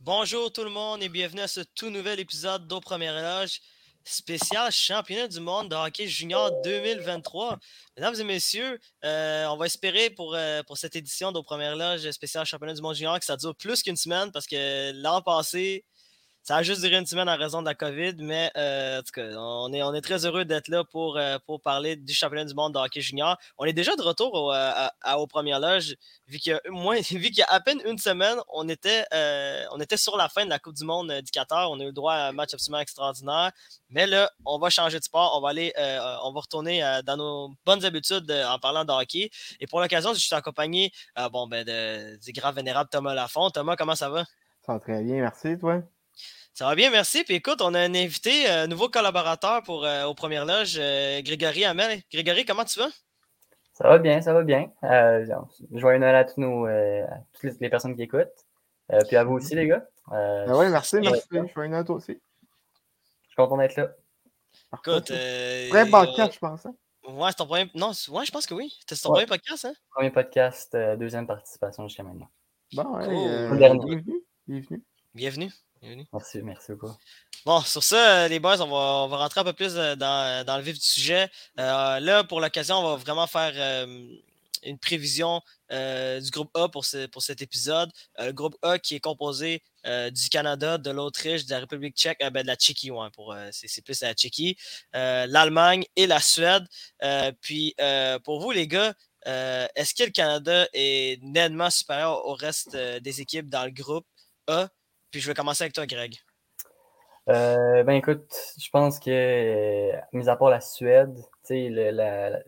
Bonjour tout le monde et bienvenue à ce tout nouvel épisode d'Au Premier Éloge spécial championnat du monde de hockey junior 2023. Mesdames et messieurs, euh, on va espérer pour, euh, cette édition d'Au Premier Éloge spécial championnat du monde junior que ça dure plus qu'une semaine parce que l'an passé, ça a juste duré une semaine en raison de la COVID, mais euh, en tout cas, on est, très heureux d'être là pour, euh, pour parler du championnat du monde de hockey junior. On est déjà de retour au, euh, à, aux premières loges, vu qu'il y, a à peine une semaine, on était, on était sur la fin de la Coupe du Monde du Qatar. On a eu le droit à un match absolument extraordinaire. Mais là, on va changer de sport. On va aller, on va retourner dans nos bonnes habitudes en parlant de hockey. Et pour l'occasion, je suis accompagné ben, du grand vénérable Thomas Lafont. Thomas, comment ça va? Ça va très bien, merci, toi? Ça va bien, merci. Puis écoute, on a un invité, un euh, nouveau collaborateur pour, euh, aux premières loges, euh, Grégory Hamel. Grégory, comment tu vas? Ça va bien, ça va bien. joyeux Noël à, tous nos, à toutes les personnes qui écoutent. puis à vous aussi, les gars. Ah oui, merci, merci. Joyeux Noël à toi aussi. Je suis content d'être là. Écoute. Premier podcast, je pense. Hein? Ouais, c'est ton premier. Non, ouais, je pense que oui. C'est ton premier podcast, hein? Premier podcast, deuxième participation jusqu'à maintenant. Bon, ouais, bienvenue. Bienvenue. Bienvenue. Merci, merci beaucoup. Bon, sur ça, euh, les boys, on va, on va rentrer un peu plus euh, dans, dans le vif du sujet. Euh, là, pour l'occasion, on va vraiment faire une prévision du groupe A pour, ce, pour cet épisode. le groupe A qui est composé du Canada, de l'Autriche, de la République tchèque, ben, de la Tchéquie, ouais, pour, c'est, plus la Tchéquie, l'Allemagne et la Suède. puis, pour vous, les gars, est-ce que le Canada est nettement supérieur au reste des équipes dans le groupe A? Puis je vais commencer avec toi, Greg. Euh, ben écoute, je pense que, mis à part la Suède, la, la,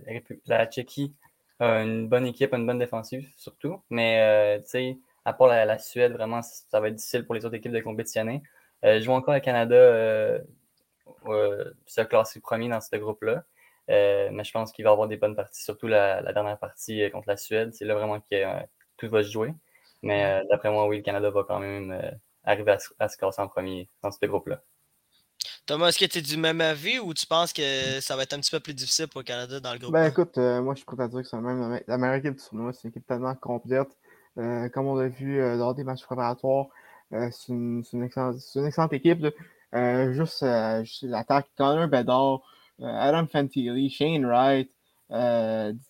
la, Tchéquie a une bonne équipe, une bonne défensive surtout. Mais euh, à part la, Suède, vraiment, ça va être difficile pour les autres équipes de compétitionner. Euh, je vois encore le Canada euh, se classer premier dans ce groupe-là. mais je pense qu'il va avoir des bonnes parties, surtout la, dernière partie contre la Suède. C'est là vraiment que tout va se jouer. Mais d'après moi, oui, le Canada va quand même arriver à, se casser en premier dans ce groupe-là. Thomas, est-ce que tu es du même avis ou tu penses que ça va être un petit peu plus difficile pour le Canada dans le groupe? Ben écoute, euh, moi je suis prêt à dire que c'est même la meilleure équipe du tournoi. C'est une équipe tellement complète. Euh, comme on l'a vu euh, lors des matchs préparatoires, c'est une, une, excellente équipe. juste, l'attaque, Connor Bedard, Adam Fantilli, Shane Wright, Brandon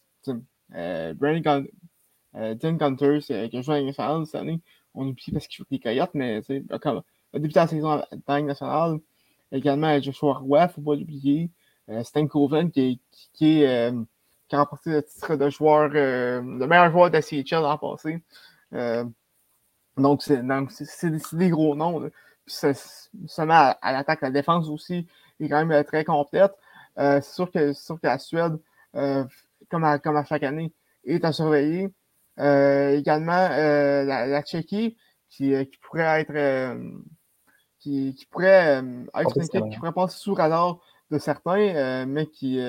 Gunter, qui a joué à cette année on oublie parce qu'il joue les Coyotes, mais comme a débuté la saison en nationale. Également, Joshua Roy, il ne faut pas l'oublier. Euh, Stan Coven, qui, euh, qui, a remporté le titre de joueur, euh, le meilleur joueur de la CHL l'an passé. Euh, donc, c'est des gros noms. Puis seulement à, l'attaque, la défense aussi est quand même très complète. c'est sûr, que, sûr que la Suède, comme à, comme à chaque année, est à surveiller. Euh, également, euh, la, la, Tchéquie, qui, euh, qui pourrait être qui, qui, pourrait être une équipe qui pourrait passer sous radar de certains, mais qui,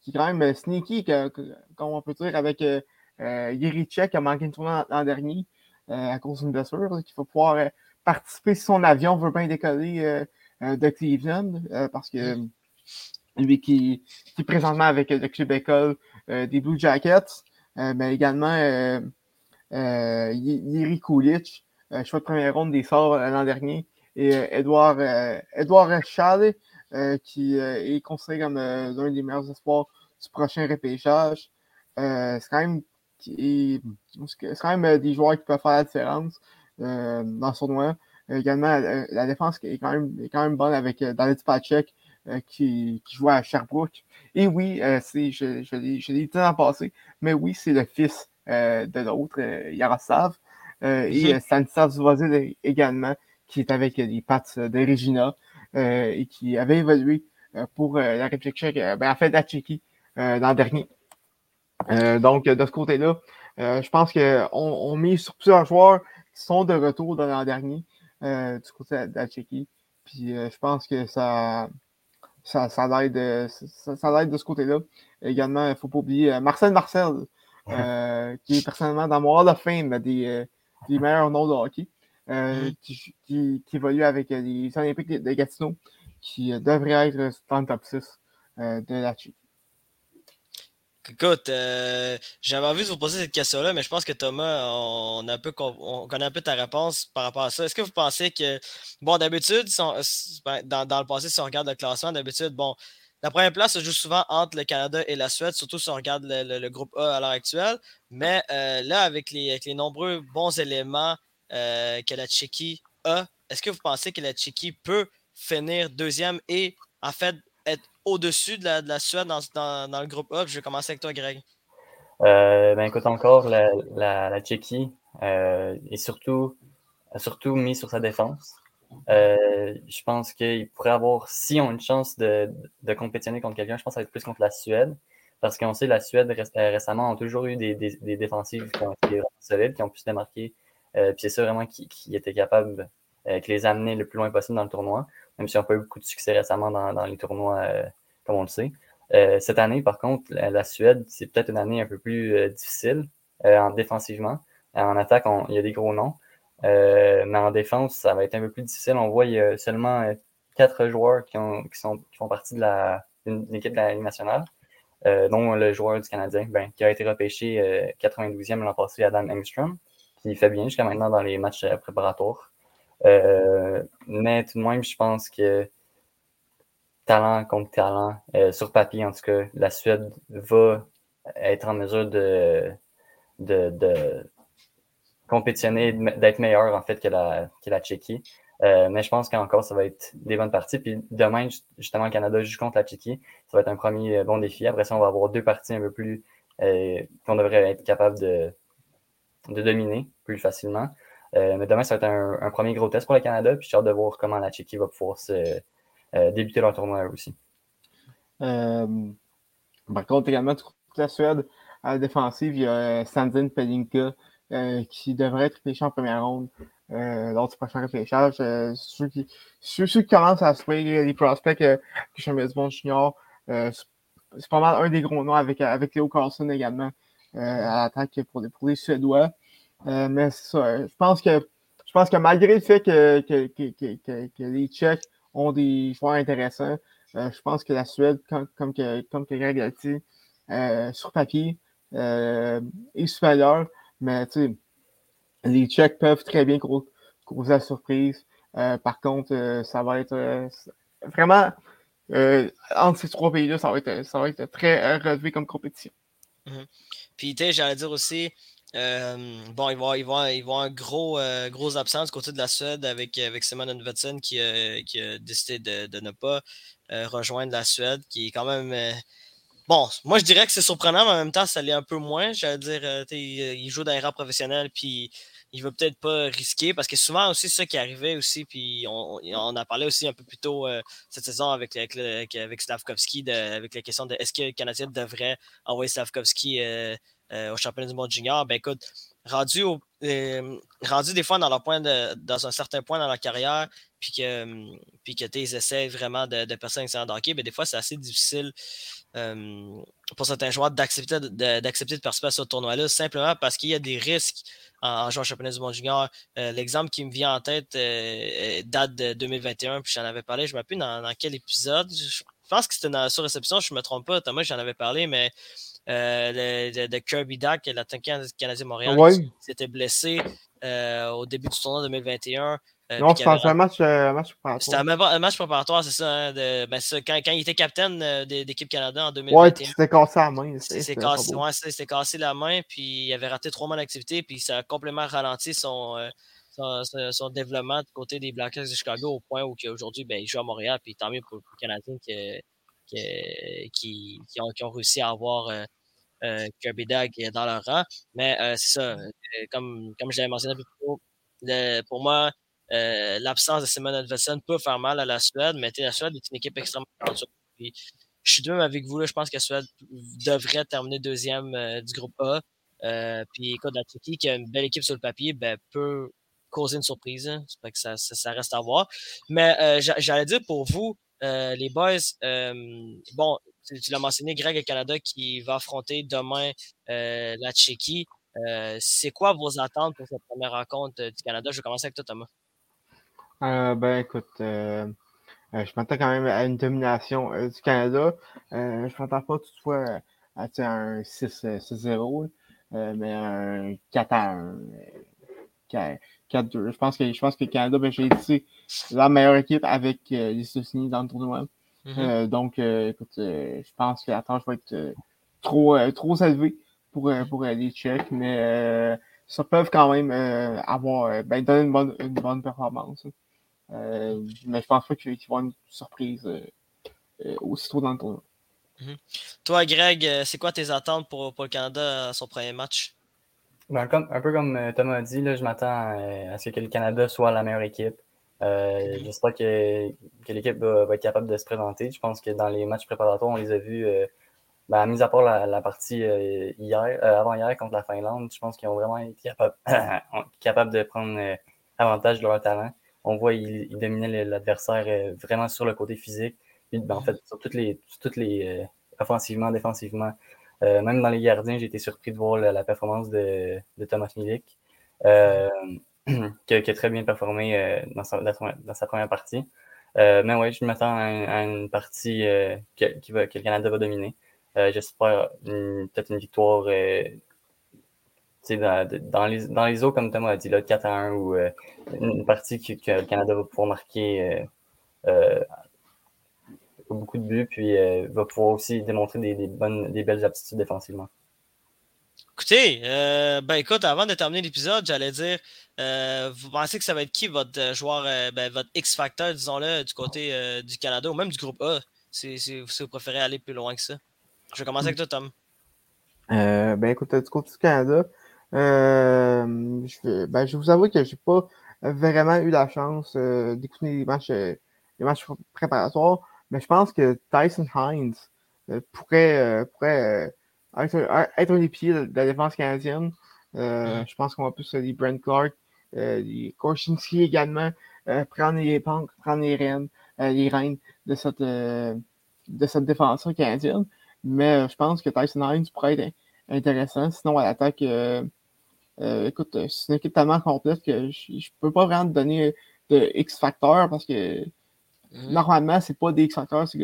qui est quand même sneaky, comme on peut dire, avec euh, Yeri qui a manqué une tournée l'an dernier à cause d'une blessure, qu'il faut pouvoir participer si son avion veut bien décoller de Cleveland, parce que lui qui, qui est présentement avec le club école des Blue Jackets, mais également euh, euh, Yeri Kulich, choix de première ronde des sorts l'an dernier, et Edouard, Edouard qui est considéré comme l'un des meilleurs espoirs du prochain repêchage. c'est quand même quand même des joueurs qui peuvent faire la différence dans son tournoi. également, la, défense est quand même, est quand même bonne avec David Spacek qui, qui joue à Sherbrooke. Et oui, euh, je, je l'ai dit dans le passé, mais oui, c'est le fils euh, de l'autre, euh, Yaroslav. Euh, et Stanislav Zvozil également, qui est avec les pattes de Regina et qui avait évolué pour la République tchèque, ben, en fait, la Tchéquie l'an dernier. donc, de ce côté-là, je pense qu'on on met sur plusieurs joueurs qui sont de retour dans l'an dernier du côté de la Tchéquie. Puis je pense que ça, ça, ça l'aide ça, ça de ce côté-là. Également, il ne faut pas oublier euh, Marcel Marcel, qui est personnellement dans mon Hall of Fame des, des meilleurs noms de hockey, mm-hmm. qui, qui, qui, évolue avec les Olympiques de Gatineau, qui devrait être dans le top 6 de la Tchéquie. Écoute, euh, j'avais envie de vous poser cette question-là, mais je pense que Thomas, on, a un peu, on connaît un peu ta réponse par rapport à ça. Est-ce que vous pensez que, bon, d'habitude, ben, dans, le passé, si on regarde le classement, d'habitude, bon, la première place se joue souvent entre le Canada et la Suède, surtout si on regarde le, groupe A à l'heure actuelle. Mais euh, là, avec les, nombreux bons éléments euh, que la Tchéquie a, est-ce que vous pensez que la Tchéquie peut finir deuxième et, en fait, être au-dessus de la, Suède dans, le groupe A. Je vais commencer avec toi, Greg. Euh, ben écoute, encore, la, Tchéquie euh, est surtout, surtout mis sur sa défense. Euh, je pense qu'il pourrait avoir, si on a une chance de, de compétitionner contre quelqu'un, je pense que ça va être plus contre la Suède. Parce qu'on sait, la Suède récemment a toujours eu des, des, défensives qui ont été solides, qui ont pu se démarquer. puis c'est ça vraiment qui, qui était capable, qui les amener le plus loin possible dans le tournoi même si on n'a pas eu beaucoup de succès récemment dans, les tournois, euh, comme on le sait. Euh, cette année, par contre, la, Suède, c'est peut-être une année un peu plus euh, difficile en défensivement. En attaque, il y a des gros noms. mais en défense, ça va être un peu plus difficile. On voit qu'il y a seulement quatre joueurs qui, ont, qui, sont, qui font partie de l'équipe de la Ligue nationale, dont le joueur du Canadien, ben, qui a été repêché 92e l'an passé, Adam Engstrom, qui fait bien jusqu'à maintenant dans les matchs préparatoires. Euh, mais tout de même, je pense que talent contre talent, euh, sur papier en tout cas, la Suède va être en mesure de, de, compétitionner, d'être meilleure en fait que la, que la Tchéquie. Euh, mais je pense qu'encore, ça va être des bonnes parties. Puis demain, justement, le Canada joue contre la Tchéquie. Ça va être un premier bon défi. Après ça, on va avoir deux parties un peu plus qu'on devrait être capable de, de dominer plus facilement. Euh, mais demain, ça va être un, premier gros test pour le Canada. Puis j'ai hâte de voir comment la Tchéquie va pouvoir se, euh, débuter leur tournoi aussi. Euh, par contre, également, toute la Suède à la défensive, il y a Sandin Pelinka qui devrait être pêché en première ronde lors du prochain repêchage. ceux, qui, ceux, qui commencent à suivre les prospects du junior, c'est pas mal un des gros noms avec, avec Léo Carlson également à l'attaque pour, pour les Suédois. Euh, mais c'est ça. Je pense que je pense que malgré le fait que, que, que, que les Tchèques ont des joueurs intéressants, euh, je pense que la Suède, comme, comme, que, comme Greg a dit, euh, sur papier, est supérieure. Mais les Tchèques peuvent très bien causer la surprise. par contre, ça va être vraiment entre ces trois pays-là, ça va être, ça va être très relevé comme compétition. Mm-hmm. Puis, tu j'allais dire aussi, euh, bon, il va, il, va, il va un gros, euh, gros absence du côté de la Suède avec, avec Simon Edvardsen qui, qui, a décidé de, ne pas euh, rejoindre la Suède, qui est quand même. bon, moi je dirais que c'est surprenant, mais en même temps, ça l'est un peu moins. J'allais dire, il, joue dans les rangs professionnels, puis il veut peut-être pas risquer parce que souvent aussi c'est ça qui arrivait aussi puis on, on, a parlé aussi un peu plus tôt cette saison avec avec, avec avec la question de est-ce que le Canadien devrait envoyer Slavkovski euh, au championnat du monde junior, ben écoute, rendu, au, euh, rendu des fois dans leur point de, dans un certain point dans leur carrière, puis que, puis que ils essaient vraiment de, de percer un hockey, ben des fois c'est assez difficile euh, pour certains joueurs d'accepter de, de participer à ce tournoi-là, simplement parce qu'il y a des risques en, jouant au championnat du monde junior. l'exemple qui me vient en tête date de 2021, puis j'en avais parlé, je ne me rappelle dans, dans quel épisode. Je pense que c'était dans la sur-réception, je ne me trompe pas, Thomas, j'en avais parlé, mais euh, de, Kirby Duck, l'attaquant Canadien Montréal, qui s'était blessé euh, au début du tournoi 2021. Euh, non, c'était un match, match préparatoire. C'était un, match préparatoire, c'est ça. Hein, de, ben, quand, quand, il était capitaine d'équipe Canada en 2021. Ouais, il s'était cassé la main. C'était cassé, ouais, cassé la main, puis il avait raté trois mois d'activité, puis ça a complètement ralenti son, son, son, développement du côté des Blackhawks de Chicago au point où aujourd'hui, ben, il joue à Montréal, puis tant mieux pour, le Canadien qui, qui, qui, ont, qui, ont, réussi à avoir euh, euh, Kirby Dag dans leur rang. Mais euh, c'est ça, comme, comme je l'avais mentionné un peu plus tôt, pour moi, l'absence de Simon Edvardsen peut faire mal à la Suède, mais la Suède est une équipe extrêmement talentueuse. Je suis de même avec vous, là, je pense que la Suède devrait terminer deuxième du groupe A. puis écoute, la Turquie, qui a une belle équipe sur le papier, ben, peut causer une surprise. Hein. que ça, ça, reste à voir. Mais j'allais dire pour vous, euh, les boys, euh, bon, tu, l'as mentionné, Greg, le Canada qui va affronter demain la Tchéquie. c'est quoi vos attentes pour cette première rencontre du Canada? Je vais commencer avec toi, Thomas. ben écoute, je m'attends quand même à une domination du Canada. je m'attends pas toutefois à, un 6-0, mais un 4 1. 4-2. Je pense que je pense que le Canada, ben, j'ai été la meilleure équipe avec euh, les États-Unis dans le tournoi. Mm-hmm. Euh, donc, euh, écoute, je pense que la tâche va être trop, trop élevée pour, pour les Tchèques, mais ça peuvent quand même avoir ben, donner une bonne, une bonne performance. mais je pense pas qu'ils vont avoir une surprise aussitôt dans le tournoi. Mm-hmm. Toi, Greg, c'est quoi tes attentes pour, pour le Canada à son premier match? Ben, comme, un peu comme euh, Thomas a dit, là, je m'attends euh, à ce que le Canada soit la meilleure équipe. Euh, J'espère que, que l'équipe va, être capable de se présenter. Je pense que dans les matchs préparatoires, on les a vus, euh, ben, mis à part la, partie hier, avant-hier contre la Finlande, je pense qu'ils ont vraiment été capables, capables de prendre avantage de leur talent. On voit qu'ils dominaient l'adversaire vraiment sur le côté physique. Ben, en fait, sur toutes les, toutes les offensivement, défensivement, euh, même dans les gardiens, j'ai été surpris de voir la, performance de, Thomas Milik, euh, qui, a très bien performé euh, dans, sa, première partie. mais oui, je m'attends à, une partie va, que, le Canada va dominer. J'espère peut-être une victoire dans, les, dans les eaux, comme Thomas a dit, là, 4 à 1, ou une partie que, que, le Canada va pouvoir marquer beaucoup de buts, puis euh, va pouvoir aussi démontrer des, bonnes, des belles aptitudes défensivement. Écoutez, euh, ben écoute, avant de terminer l'épisode, j'allais dire, euh, vous pensez que ça va être qui votre joueur, ben, votre X-Factor, disons-le, du côté du Canada ou même du groupe A, si, vous préférez aller plus loin que ça? Je vais commencer avec toi, Tom. ben écoute, du côté du Canada, je, vais, ben, je vous avoue que j'ai pas vraiment eu la chance d'écouter les matchs, les matchs préparatoires. Mais je pense que Tyson Hines euh, pourrait, euh, pourrait euh, être, être, un des pieds de, la défense canadienne. Mm. Je pense qu'on va plus les Brent Clark, les Korchinski également, prendre, les, prendre les rênes, les rênes de cette, de cette défense canadienne. Mais je pense que Tyson Hines pourrait être intéressant. Sinon, à l'attaque, écoute, c'est une équipe tellement complète que je ne peux pas vraiment te donner de X-Factor parce que Mhm. Normalement, c'est pas des X-Factors, c'est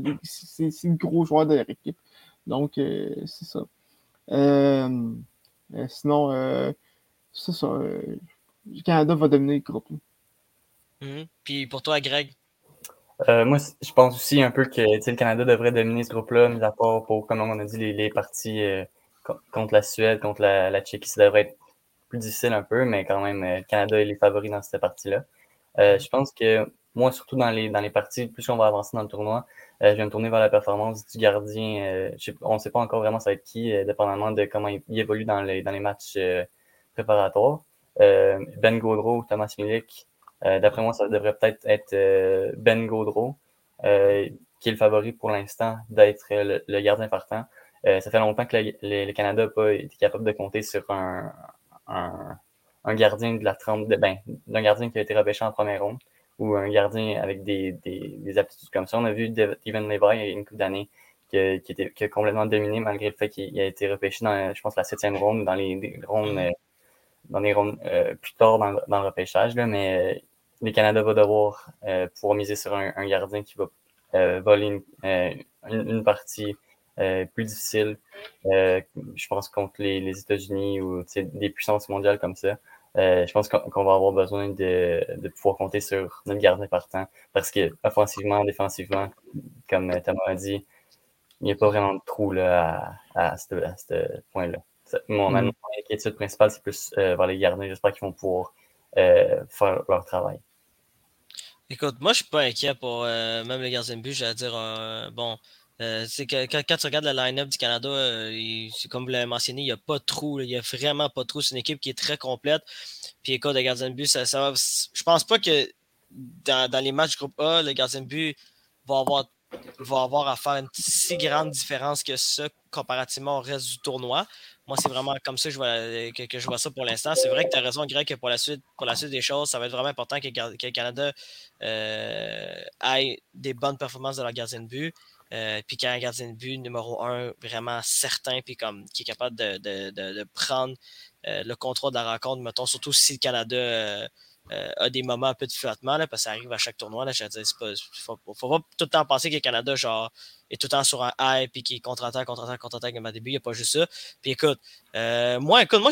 le gros joueur de leur équipe. Donc, euh, c'est ça. Euh, euh, sinon, c'est ça. le Canada va dominer le groupe. Mhm. Puis pour toi, Greg? moi, je pense aussi un peu que le Canada devrait dominer ce groupe-là, mis à part pour, comme on a dit, les, parties contre la Suède, contre la, la Tchéquie, ça devrait être plus difficile un peu, mais quand même, le Canada est les favoris dans cette partie-là. Mhm. je pense que moi, surtout dans les, dans les parties, plus on va avancer dans le tournoi, euh, je vais me tourner vers la performance du gardien. Euh, on ne sait pas encore vraiment ça va être qui, euh, dépendamment de comment il, évolue dans les, dans les matchs préparatoires. ben Gaudreau, Thomas Milik, d'après moi, ça devrait peut-être être, Ben Gaudreau, qui est le favori pour l'instant d'être le, gardien partant. ça fait longtemps que le, Canada n'a pas été capable de compter sur un, un, gardien de la trempe, ben, d'un gardien qui a été repêché en première ronde ou un gardien avec des, des, des, aptitudes comme ça. On a vu Steven Levi il y a une couple d'années qui, qui, a complètement dominé malgré le fait qu'il a été repêché dans, je pense, la septième ronde, dans les, rondes, euh, dans les rondes euh, plus tard dans, dans, le repêchage. Là, mais euh, les Canada va devoir pouvoir miser sur un, un, gardien qui va voler une, une, partie plus difficile, je pense, contre les, les États-Unis ou des puissances mondiales comme ça. Euh, je pense qu'on va avoir besoin de, de, pouvoir compter sur notre gardien partant parce que offensivement, défensivement, comme Thomas a dit, il n'y a pas vraiment de trou là, à, à ce, point-là. Mon, mm. inquiétude principale, c'est plus euh, vers les gardiens. J'espère qu'ils vont pouvoir euh, faire leur travail. Écoute, moi, je suis pas inquiet pour même les gardiens de but. J'allais dire, bon, euh, c'est que quand, tu regardes la line-up du Canada, euh, comme vous l'avez mentionné, il n'y a pas de trou. il n'y a vraiment pas de trou. C'est une équipe qui est très complète. Puis écoute, le gardien de but, je pense pas que dans, les matchs groupe A, le gardien de but va avoir, va avoir à faire une si grande différence que ça comparativement au reste du tournoi. Moi, c'est vraiment comme ça que je vois, vois ça pour l'instant. C'est vrai que tu as raison, Greg, que pour la, suite, pour la suite des choses, ça va être vraiment important que, le Canada euh, ait des bonnes performances de leur gardien de but. Euh, puis quand un gardien de but numéro un, vraiment certain, puis comme qui est capable de, de, de, prendre euh, le contrôle de la rencontre, mettons, surtout si le Canada euh, a des moments un peu de flottement, là, parce que ça arrive à chaque tournoi. Là, je veux dire, pas, faut, faut, pas tout le temps penser que le Canada, genre, est tout le temps sur un high, puis qui contre-attaque, contre-attaque, contre-attaque à début. Il n'y a pas juste ça. Puis écoute, euh, moi, écoute, moi,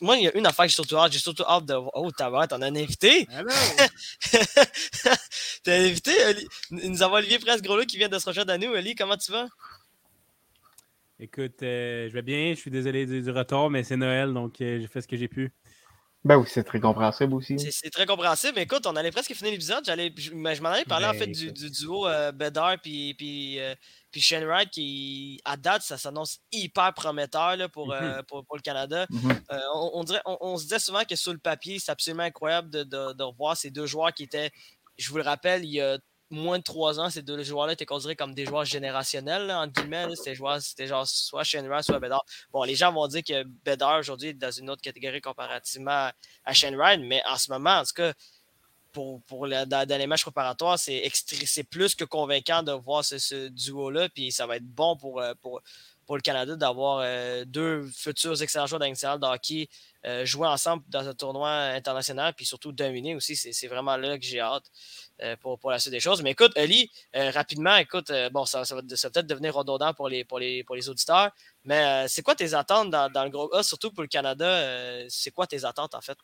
moi, il y a une affaire que j'ai surtout hâte. J'ai surtout hâte de Oh, t'as t'en as un invité. Ah t'as un invité, Nous avons Olivier Presse-Groslo qui vient de se rejoindre à nous. Oli, comment tu vas? Écoute, euh, je vais bien. Je suis désolé du, retard, mais c'est Noël, donc euh, j'ai fait ce que j'ai pu. Ben oui, c'est très compréhensible aussi. C'est très compréhensible. Mais écoute, on allait presque finir l'épisode. Je, m'en allais parler en ben, fait du, duo euh, Bedard puis, puis, euh, puis Shane Wright qui, à date, ça s'annonce hyper prometteur là, pour, euh, mm-hmm. pour, pour, le Canada. Mm-hmm. on, dirait, on, se disait souvent que sur le papier, c'est absolument incroyable de, de, de, revoir ces deux joueurs qui étaient, je vous le rappelle, il y a moins de trois ans, ces deux joueurs-là étaient considérés comme des joueurs générationnels, entre guillemets. C'était genre soit Shane Wright, soit Bedard. Bon, les gens vont dire que Bedard aujourd'hui est dans une autre catégorie comparativement à Shane Wright, mais en ce moment, en tout cas, pour, pour dans, les matchs préparatoires, c'est plus que convaincant de voir ce, duo-là, puis ça va être bon pour, euh, pour, pour le Canada d'avoir euh, deux futurs excellents joueurs d'international de hockey euh, jouer ensemble dans un tournoi international, puis surtout dominer aussi. C'est vraiment là que j'ai hâte. Euh, pour, la suite des choses. Mais écoute, Ali, euh, rapidement, écoute, bon, ça, va, peut-être devenir redondant pour les, auditeurs, mais c'est quoi tes attentes dans, dans, le groupe A, surtout pour le Canada? c'est quoi tes attentes en fait?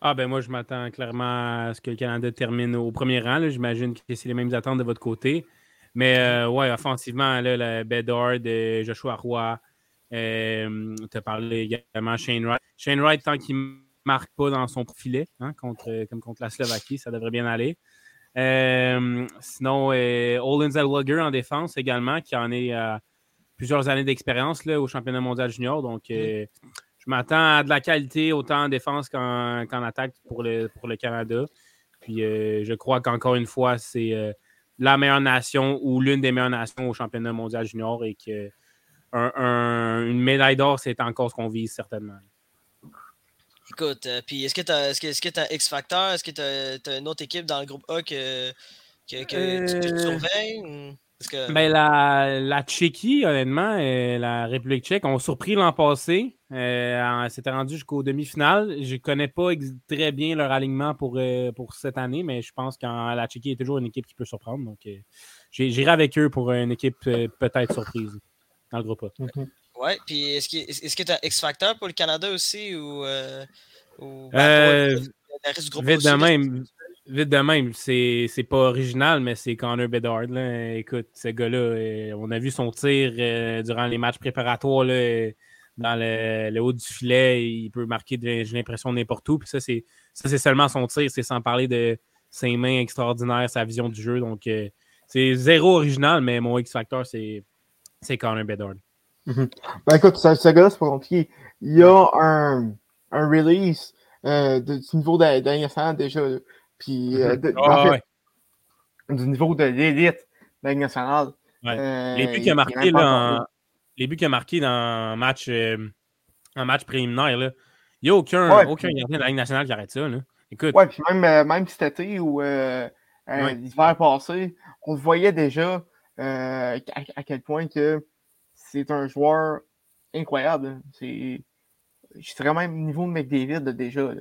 Ah ben moi je m'attends clairement à ce que le Canada termine au premier rang. J'imagine que c'est les mêmes attentes de votre côté. Mais ouais, offensivement, là, le Bedard, Joshua Roy, tu as parlé également Shane Wright. Shane Wright, tant qu'il marque pas dans son filet, hein, contre, comme contre la Slovaquie, ça devrait bien aller. Euh, sinon, euh, Olin Zellweger en défense également, qui en est à plusieurs années d'expérience au championnat mondial junior. Donc, euh, je m'attends à de la qualité autant en défense qu'en attaque pour le, pour le Canada. Puis, je crois qu'encore une fois, c'est la meilleure nation ou l'une des meilleures nations au championnat mondial junior et que une médaille d'or, c'est encore ce qu'on vise certainement. Écoute, euh, puis est-ce que tu as, est est X Factor? Est-ce que tu as, une autre équipe dans le groupe A que, que, que tu, euh, surveilles? Que... Ben, la, la Tchéquie, honnêtement, et la République tchèque ont surpris l'an passé. Euh, C'était rendu jusqu'aux demi-finales. Je ne connais pas très bien leur alignement pour, euh, pour cette année, mais je pense que la Tchéquie est toujours une équipe qui peut surprendre. Donc, j'irai avec eux pour une équipe peut-être surprise dans le groupe A. Mm-hmm. Ouais, puis est-ce que tu as X Factor pour le Canada aussi ou. Euh, ben, euh, vite, de même, vite de même, c'est pas original, mais c'est Connor Bedard. Là. Écoute, ce gars-là, euh, on a vu son tir durant les matchs préparatoires là, dans le, haut du filet. Il peut marquer, j'ai l'impression, n'importe où. Puis ça, c'est seulement son tir, c'est sans parler de ses mains extraordinaires, sa vision du jeu. Donc, c'est zéro original, mais mon X Factor, c'est Connor Bedard. Mhm. Ben écoute, ce, gars-là, c'est pas compliqué. Il y a un, un release euh, du niveau de, déjà. Puis, euh, mhm. ah, du niveau de l'élite de nationale. Euh, les buts qu'il a marqués dans les buts qu'il a marqué dans un match, un match préliminaire, là, il n'y a aucun, aucun gardien de la Ligue nationale qui arrête ça. Là. Écoute. Ouais, puis même, même cet été ou l'hiver passé, on voyait déjà à, à, quel point que c'est un joueur incroyable. C'est. Je serais même au niveau de McDavid déjà.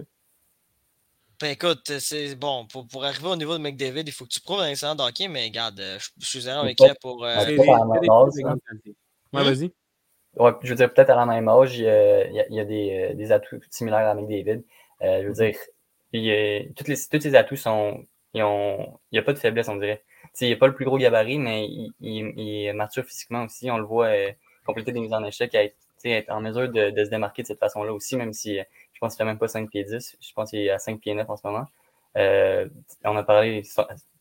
Ben écoute, c'est bon, pour, pour, arriver au niveau de McDavid, il faut que tu prouves un excellent hockey, mais regarde, euh, je, suis zéro avec elle pour. Euh... Ouais, vas-y. Ouais, je veux dire, peut-être à la même âge, il y a, il y a des, euh, des, atouts similaires à McDavid. Euh, je veux dire, il, toutes les, tous ces atouts sont. Ils ont, il n'y a pas de faiblesse, on dirait il n'est pas le plus gros gabarit, mais il, est mature physiquement aussi. On le voit euh, compléter des mises en échec, être, être en mesure de, se démarquer de cette façon-là aussi, même si euh, je pense qu'il fait même pas 5 pieds 10. Je pense qu'il est à 5 pieds 9 en ce moment. Euh, on a parlé,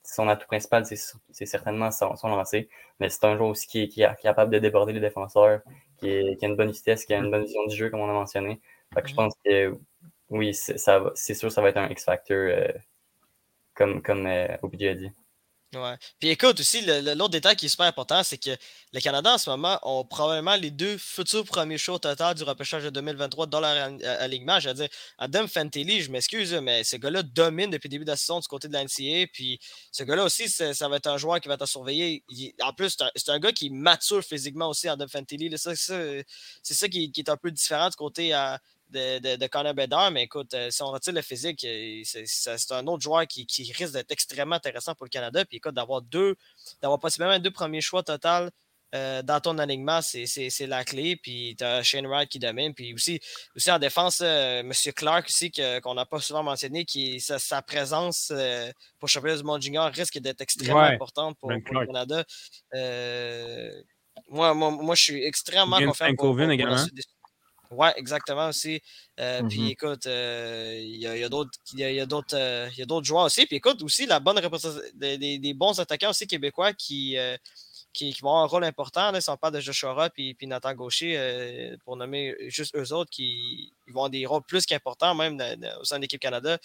son, atout principal, c'est certainement son, son lancer, mais c'est un joueur aussi qui est, capable de déborder les défenseurs, qui, a une bonne vitesse, qui a une bonne vision du jeu, comme on a mentionné. je pense que oui, c'est sûr ça va être un X-Factor, comme, comme a dit. Ouais. Puis écoute aussi, l'autre détail qui est super important, c'est que le Canada en ce moment ont probablement les deux futurs premiers shows total du repêchage de 2023 dans leur alignement. Je veux dire, Adam Fantilli, je m'excuse, mais ce gars-là domine depuis le début de la saison du côté de l'NCA. Puis ce gars-là aussi, ça va être un joueur qui va être à surveiller. en plus, c'est un, gars qui mature physiquement aussi, Adam Fantilli. C'est ça, qui, est un peu différent du côté à, de, de, de Connor Bedard, mais écoute, euh, si on retire le physique, euh, c'est un autre joueur qui, qui risque d'être extrêmement intéressant pour le Canada. Puis écoute, d'avoir deux, d'avoir possiblement deux premiers choix total euh, dans ton alignement, c'est la clé. Puis tu as Shane Wright qui domine. Puis aussi, aussi en défense, M. Clark aussi, qu'on n'a pas souvent mentionné, qui sa, présence pour championnat du monde junior risque d'être extrêmement importante pour, le Canada. moi, moi, moi, je suis extrêmement confiant pour, pour, également. Ouais, exactement aussi. Euh, puis mmh écoute, euh, il y a, d'autres d'autres joueurs aussi. Puis écoute, aussi la bonne représentation des, des, bons attaquants aussi québécois qui, euh, qui, vont avoir un rôle important. Là, si on parle de Joshua puis, puis Nathan Gaucher, pour nommer juste eux autres qui vont avoir des rôles plus qu'importants, même au sein de l'équipe Canada.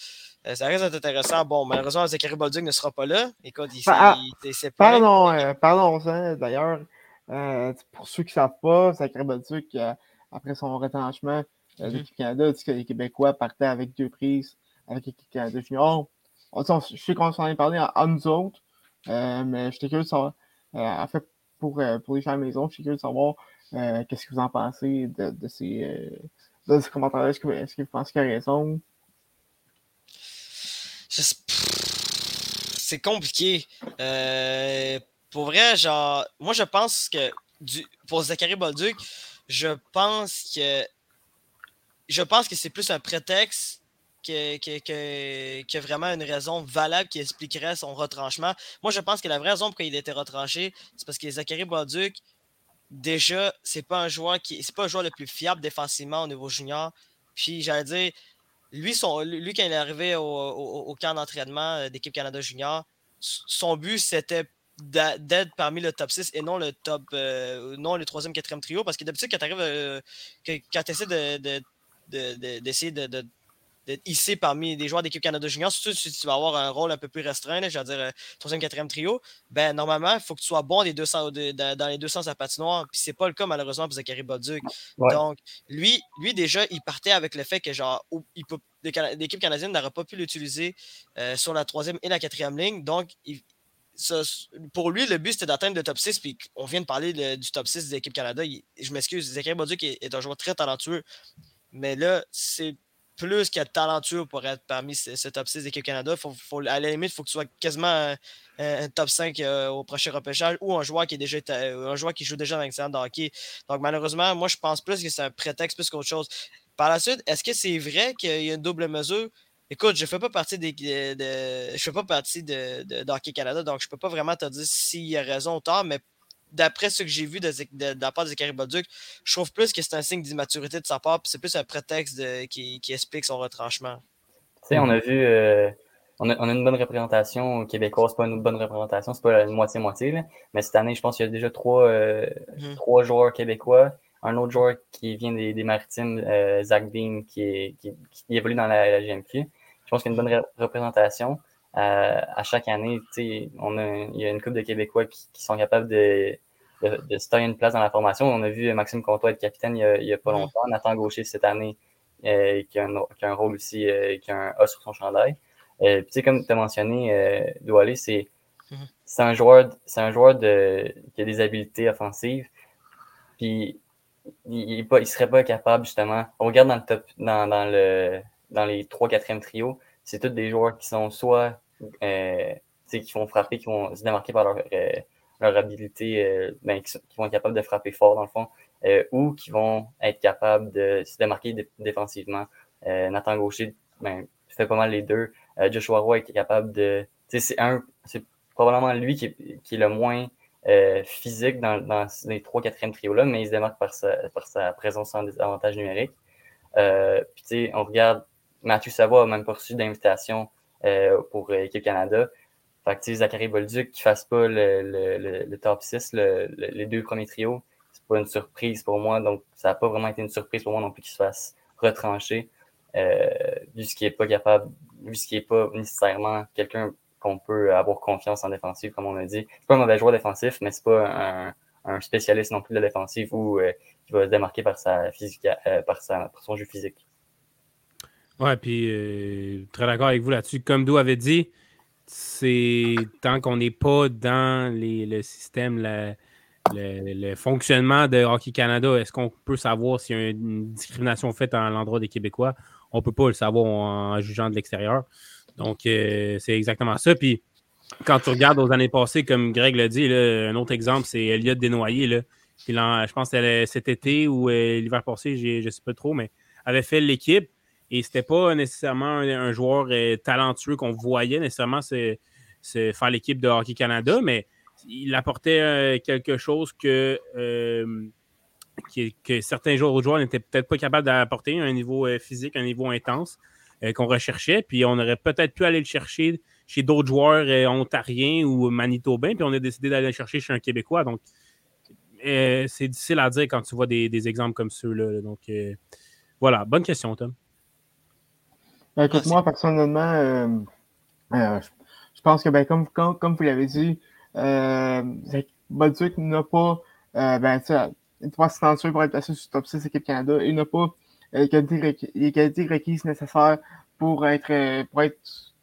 ça risque d'être intéressant. Bon, malheureusement, Zachary Bolduc ne sera pas là. Écoute, il, ah, Pardon, pardon, d'ailleurs. pour ceux qui ne savent pas, Zachary Bolduc après son retranchement euh, mhm. l'équipe Canada, dit que les Québécois partaient avec deux prises avec l'équipe Canada Junior. je sais qu'on s'en est parlé en, nous autres, euh, mais j'étais curieux de savoir, euh, en fait, pour, pour les gens à la maison, j'étais curieux de savoir qu'est-ce que vous en pensez de, ces, de ces commentaires-là. Est-ce que, est que, vous pensez qu'il a raison? C'est compliqué. pour vrai, genre, moi je pense que du, pour Zachary Bolduc, je pense que je pense que c'est plus un prétexte que, vraiment une raison valable qui expliquerait son retranchement. Moi, je pense que la vraie raison pour laquelle il était retranché, c'est parce que Zachary Bauduc, déjà, c'est pas un joueur qui. C'est pas un joueur le plus fiable défensivement au niveau junior. Puis j'allais dire, lui, lui, quand il est arrivé au, au camp d'entraînement euh, d'équipe Canada Junior, son but, c'était d'être parmi le top 6 et non le top euh, non le troisième, quatrième trio? Parce que d'habitude, quand tu arrives euh, quand tu essaies d'essayer de, de, d'être hissé parmi des joueurs d'équipe Canada Junior, surtout si tu vas avoir un rôle un peu plus restreint, je veux dire euh, troisième, quatrième trio, ben normalement, il faut que tu sois bon des deux dans les deux sens à patinoire. Puis c'est pas le cas malheureusement pour Zachary Bolduc. Donc, lui, lui, déjà, il partait avec le fait que genre l'équipe canadienne n'aurait pas pu l'utiliser sur la troisième et la quatrième ligne. Donc, il, pour lui, le but, c'était d'atteindre le top 6. Puis on vient de parler du top 6 de l'équipe Canada. je m'excuse, Zachary Bauduc est, est, un joueur très talentueux. Mais là, c'est plus qu'être talentueux pour être parmi ce, top 6 d'équipe Canada. Faut, faut, à la limite, il faut que tu sois quasiment un, top 5 euh, au prochain repêchage ou un joueur qui est déjà un joueur qui joue déjà dans l'excellent de hockey. Donc malheureusement, moi je pense plus que c'est un prétexte plus qu'autre chose. Par la suite, est-ce que c'est vrai qu'il y a une double mesure? Écoute, je fais pas partie des, de, je fais pas partie de, de, Canada, donc je peux pas vraiment te dire s'il y a raison ou tort, mais d'après ce que j'ai vu de, de, la part de Zachary Bolduc, je trouve plus que c'est un signe d'immaturité de sa part, puis c'est plus un prétexte qui, qui, explique son retranchement. Tu sais, on a vu, euh, on, a, on, a, une bonne représentation québécoise, pas une bonne représentation, c'est pas une moitié-moitié, mais cette année, je pense qu'il y a déjà trois, euh, mhm. trois joueurs québécois un autre joueur qui vient des, des Maritimes, euh, Zach Bean, qui, qui, évolue dans la, la GMQ pense qu'il y a une bonne représentation. Euh, à chaque année, on a, il y a une couple de Québécois qui, sont capables de, de, se tailler une place dans la formation. On a vu Maxime Comtois être capitaine il n'y a, pas longtemps. Nathan Gaucher cette année, euh, qui, a un, qui, a un, rôle aussi, euh, qui a un A sur son chandail. Euh, puis, comme tu as mentionné, Doualé, c'est mm-hmm. c'est un joueur, c'est un joueur de, qui a des habiletés offensives. Puis, il ne serait pas capable, justement. On regarde dans le top, dans, dans le, dans les 3-4e trios, c'est tous des joueurs qui sont soit euh, qui vont frapper, qui vont se démarquer par leur, euh, leur habilité, euh, ben, qui, vont être capables de frapper fort dans le fond, euh, ou qui vont être capables de se démarquer défensivement. Nathan Gaucher ben, fait pas mal les deux. Joshua Roy est capable de. C'est un. C'est probablement lui qui est, qui est le moins physique dans, dans les 3-4e trios-là, mais il se démarque par sa, par sa présence en désavantage numérique. Puis, tu sais, on regarde Mathieu Savoie n'a même pas reçu d'invitation euh, pour l'équipe Canada. Fait que, Zachary Bolduc qui fasse pas le, top 6, les deux premiers trios, c'est pas une surprise pour moi. Donc, ça n'a pas vraiment été une surprise pour moi non plus qu'il se fasse retrancher, euh, vu ce qui n'est pas capable, vu ce qui n'est pas nécessairement quelqu'un qu'on peut avoir confiance en défensive, comme on a dit. C'est pas un mauvais joueur défensif, mais c'est pas un, spécialiste non plus de la défensive ou qui va se démarquer par sa physique, par, sa, par son jeu physique. Ouais, puis très d'accord avec vous là-dessus. Comme Dou avait dit, c'est tant qu'on n'est pas dans les, le système, le, fonctionnement de Hockey Canada, est-ce qu'on peut savoir s'il y a une discrimination faite à l'endroit des Québécois? On ne peut pas le savoir en, jugeant de l'extérieur. Donc, euh, c'est exactement ça. Puis, quand tu regardes aux années passées, comme Greg l'a dit, un autre exemple, c'est Elliott Desnoyers. Là, je pense que cet été ou euh, l'hiver passé, je ne sais pas trop, mais avait fait l'équipe. Et c'était pas nécessairement un, joueur euh, talentueux qu'on voyait nécessairement se, faire l'équipe de Hockey Canada, mais il apportait euh, quelque chose que, euh, que, certains joueurs n'étaient peut-être pas capables d'apporter, un niveau physique, un niveau intense qu'on recherchait. Puis on aurait peut-être pu aller le chercher chez d'autres joueurs ontariens ou manitobains, puis on a décidé d'aller le chercher chez un Québécois. Donc, c'est difficile à dire quand tu vois des, exemples comme ceux-là. Donc, voilà, bonne question, Tom. Ben, écoute, moi, personnellement, euh, euh, je pense que, ben, comme, comme, vous l'avez dit, euh, Bolduc n'a pas, euh, ben, trois pour être placé sur le top 6 équipe Canada. Il n'a pas les qualités, requises nécessaires pour être, pour être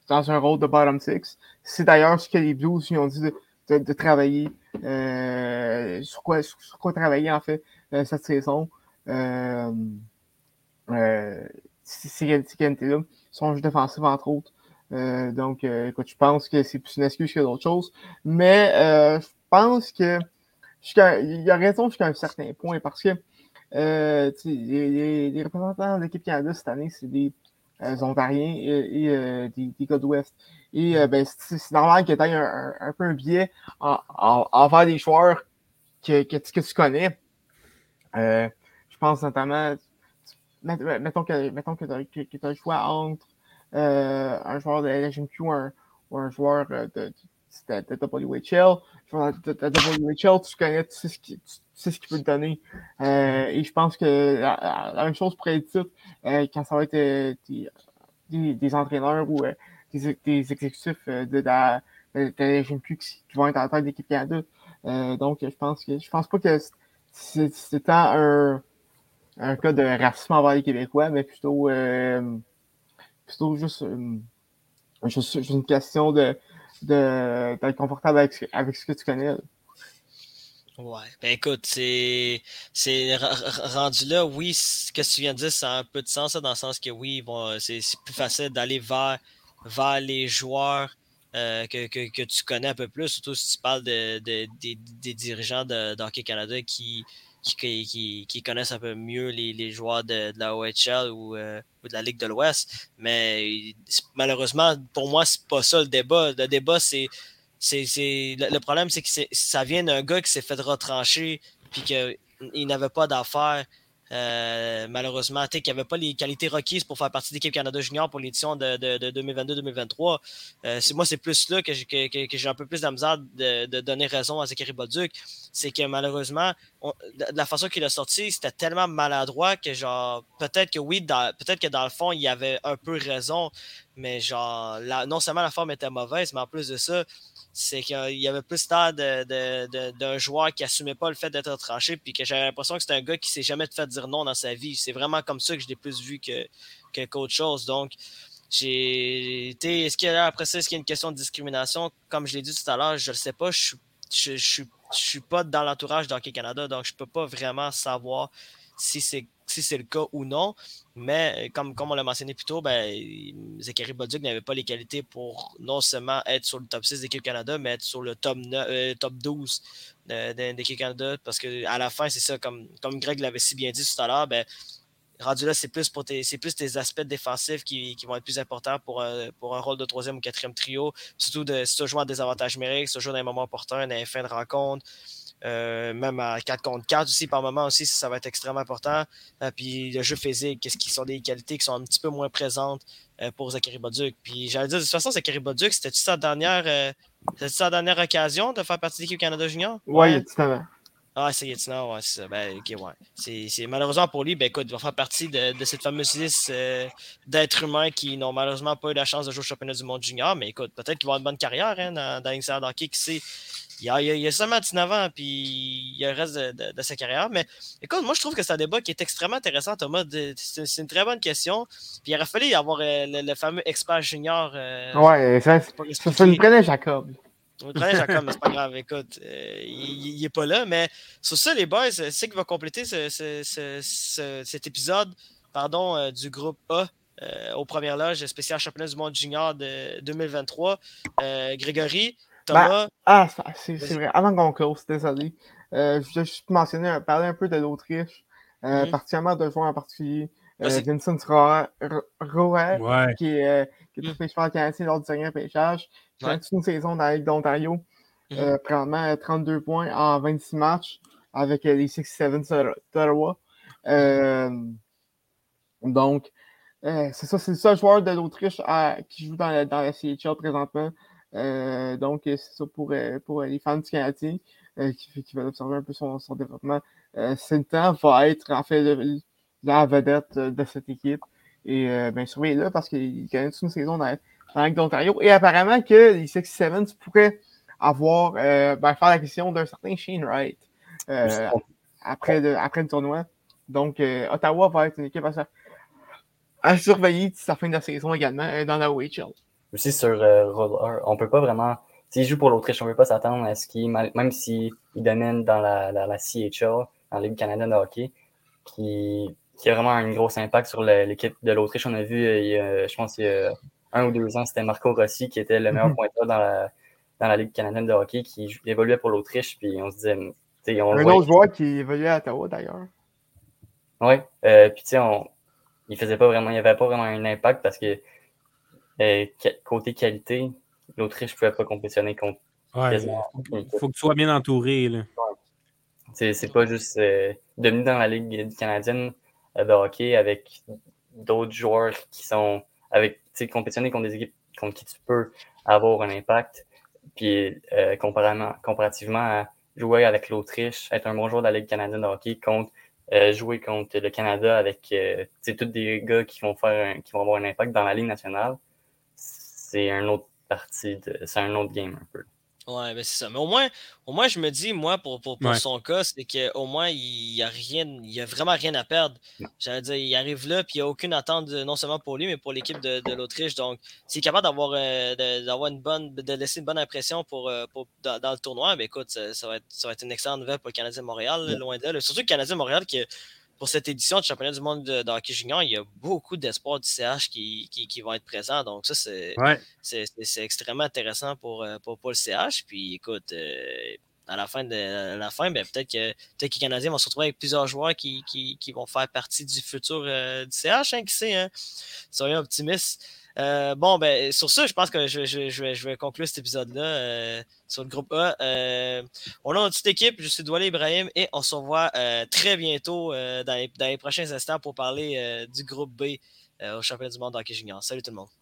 dans un rôle de bottom six. C'est d'ailleurs ce que les Blues lui ont dit de, de, travailler, euh, sur, quoi, sur, quoi travailler, en fait, cette saison. Euh, euh, ces qualités-là son jeu défensif, entre autres. Euh, donc, euh, écoute, je que c'est plus une excuse que d'autres choses. Mais euh, je pense que il y a raison jusqu'à un certain point parce que les, les, représentants de l'équipe Canada cette année, c'est des Ontariens et, des, des, gars d'Ouest. Et ben, c'est normal que tu aies un, peu un biais envers des joueurs que, que tu connais. je pense notamment mettons que, mettons que tu as, le choix entre euh, un joueur de LGMQ ou un, ou un joueur euh, de, de, de, WHL. De, WHL, tu connais, tu sais ce qu'il ce peut te donner. Euh, et je pense que la, même chose pourrait être dite euh, quand ça va être euh, des, des, entraîneurs ou des, des, exécutifs de la de, LGMQ qui, qui, vont être la tête de l'équipe Canada. donc, je pense que je pense pas que c'est tant un un cas de racisme envers les Québécois, mais plutôt, euh, plutôt juste, euh, juste, une question de d'être confortable avec, avec ce que tu connais. Ouais, ben écoute, c'est rendu là, oui, ce que tu viens de dire, ça a un peu de sens, dans le sens que oui, bon, c'est plus facile d'aller vers, vers les joueurs euh, que, que, que, tu connais un peu plus, surtout si tu parles de, de des, dirigeants de, Hockey Canada qui, qui, connaissent un peu mieux les, joueurs de, la OHL ou, euh, ou, de la Ligue de l'Ouest. Mais malheureusement, pour moi, c'est pas ça le débat. Le débat, c'est. le, problème, c'est que ça vient d'un gars qui s'est fait retrancher puis qu'il n'avait pas d'affaires euh, malheureusement, qu'il n'y avait pas les qualités requises pour faire partie de l'équipe Canada Junior pour l'édition de, 2022-2023. Euh, moi, c'est plus là que, j'ai un peu plus de de, donner raison à Zachary Bolduc. C'est que malheureusement, de la façon qu'il a sorti, c'était tellement maladroit que genre peut-être que oui, peut-être que dans le fond, il avait un peu raison, mais genre non seulement la forme était mauvaise, mais en plus de ça, c'est qu'il y avait plus l'air d'un joueur qui assumait pas le fait d'être tranché, puis que j'avais l'impression que c'était un gars qui s'est jamais fait dire non dans sa vie. C'est vraiment comme ça que je l'ai plus vu que, qu'autre chose. Donc, j'ai été. Est-ce qu'il y a après ça, est-ce qu'il y a une question de discrimination? Comme je l'ai dit tout à l'heure, je ne sais pas. Je, je, je, suis pas dans l'entourage d'Hockey Canada, donc je peux pas vraiment savoir si c'est si c'est le cas ou non. Mais euh, comme, comme on l'a mentionné plus tôt, ben, Zachary Bolduc n'avait pas les qualités pour non seulement être sur le top 6 d'équipe Canada, mais être sur le top, euh, top 12 d'équipe Canada. Parce qu'à la fin, c'est ça, comme, comme Greg l'avait si bien dit tout à l'heure, ben, rendu là, c'est plus pour tes, c'est plus aspects défensifs qui, qui, vont être plus importants pour, un, pour un rôle de troisième ou quatrième trio. Surtout de, si tu joues en désavantage numérique, si tu joues dans les moments opportuns, dans les fins de rencontre. Euh, même à 4 contre 4 aussi, par moment aussi, ça, va être extrêmement important. Euh, puis le jeu physique, qu'est-ce qui sont des qualités qui sont un petit peu moins présentes euh, pour Zachary Boduc. Puis j'allais dire, de toute façon, Zachary Boduc, c'était-tu sa dernière, sa dernière occasion de faire partie de l'équipe Canada Junior? Oui, ouais. Ah, c'est Yetina, ouais, c'est ça. Ben, ok, ouais. C'est, malheureusement pour lui, ben écoute, il va faire partie de, de cette fameuse liste euh, d'êtres humains qui n'ont malheureusement pas eu la chance de jouer au championnat du monde junior. Mais écoute, peut-être qu'il va avoir une bonne carrière hein, dans, dans l'Insider Hockey, qui sait. Il y, a, il y a seulement 19 ans, puis il y a le reste de, de, de, sa carrière. Mais écoute, moi, je trouve que c'est un débat qui est extrêmement intéressant, Thomas. C'est, c'est une très bonne question. Puis il aurait fallu avoir euh, le, le, fameux expert junior. Euh, ouais, ça, ça, ça nous prenait Jacob. Prenait Jacob, mais c'est pas grave. Écoute, euh, il, il est pas là. Mais sur ça, les boys, c'est qui va compléter ce, ce, ce, cet épisode pardon, euh, du groupe A euh, aux premières loges spécial championnat du monde junior de 2023. Euh, Grégory, Thomas. Ben, ah, c'est vrai. Avant qu'on close, désolé. je voulais juste mentionner, parler un peu de l'Autriche, mm -hmm. particulièrement de joueurs en particulier. Vincent Roer, ouais. qui est, qui est pêcheur canadien lors du dernier pêchage. Qui a une saison dans la Ligue d'Ontario. Mm -hmm. euh, probablement 32 points en 26 matchs avec les 6-7 d'Ottawa. Euh, donc, euh, c'est ça, c'est le seul joueur de l'Autriche qui joue dans la, dans la CHL présentement. Euh, donc, c'est ça pour, pour les fans du Canadien qui, qui veulent observer un peu son, son développement. Euh, Sintan va être en fait le, la vedette de cette équipe. Et euh, bien surveillez-le parce qu'il gagne une saison dans, dans d'Ontario. Et apparemment que les 67 pourraient avoir euh, ben, faire la question d'un certain Shane Wright euh, après, le, après le tournoi. Donc, euh, Ottawa va être une équipe à, à surveiller d'ici la fin de la saison également euh, dans la OHL. Aussi sur euh, Roller, on peut pas vraiment. S'il joue pour l'Autriche, on ne peut pas s'attendre à ce qu'il, même s'il domine dans la, la, la CHL, dans la Ligue canadienne de hockey, qui, qui a vraiment un gros impact sur l'équipe de l'Autriche. On a vu, il y a, je pense, il y a un ou deux ans, c'était Marco Rossi qui était le meilleur mm -hmm. pointeur dans la, dans la Ligue canadienne de hockey, qui évoluait pour l'Autriche, puis on se disait. On un autre joueur qui évoluait à Ottawa d'ailleurs. Oui, euh, puis tu sais, on... il faisait pas vraiment, il n'y avait pas vraiment un impact parce que euh, côté qualité, l'Autriche ne pouvait pas compétitionner contre. Ouais, il faut que tu sois bien entouré. Là. Ouais. C'est pas juste euh, devenir dans la Ligue canadienne de hockey avec d'autres joueurs qui sont avec compétitionner contre des équipes contre qui tu peux avoir un impact. Puis euh, comparativement, comparativement à jouer avec l'Autriche, être un bon joueur de la Ligue canadienne de hockey contre euh, jouer contre le Canada avec euh, tous des gars qui vont faire un, qui vont avoir un impact dans la Ligue nationale, c'est un autre partie de. C'est un autre game un peu. Ouais, ben c'est ça. Mais au moins, au moins, je me dis, moi, pour, pour, pour ouais. son cas, c'est qu'au moins, il n'y a rien, il y a vraiment rien à perdre. J'allais dire, il arrive là, puis il n'y a aucune attente, de, non seulement pour lui, mais pour l'équipe de, de l'Autriche. Donc, s'il est capable d'avoir euh, d'avoir une bonne, de laisser une bonne impression pour, pour dans, dans, le tournoi, ben écoute, ça, ça, va être, ça va être une excellente nouvelle pour le Canadien de Montréal, ouais. loin d'elle. Surtout le Canadien de Montréal qui pour cette édition du championnat du monde de, de hockey junior, il y a beaucoup d'espoirs du CH qui, qui, qui, vont être présents. Donc, ça, c'est ouais. extrêmement intéressant pour, pour, pour, le CH. Puis, écoute, euh, à la fin, de, à la fin ben, peut-être que, peut que les Canadiens vont se retrouver avec plusieurs joueurs qui, qui, qui vont faire partie du futur euh, du CH. Hein, qui sait, hein? soyons optimistes. Euh, bon, ben, sur ça, je pense que je, je, je, vais, je vais, conclure cet épisode-là euh, sur le groupe A. Euh, on a une petite équipe, je suis Doualé Ibrahim et on se revoit euh, très bientôt dans les, dans, les, prochains instants pour parler du groupe B au championnat du monde hockey junior. Salut tout le monde.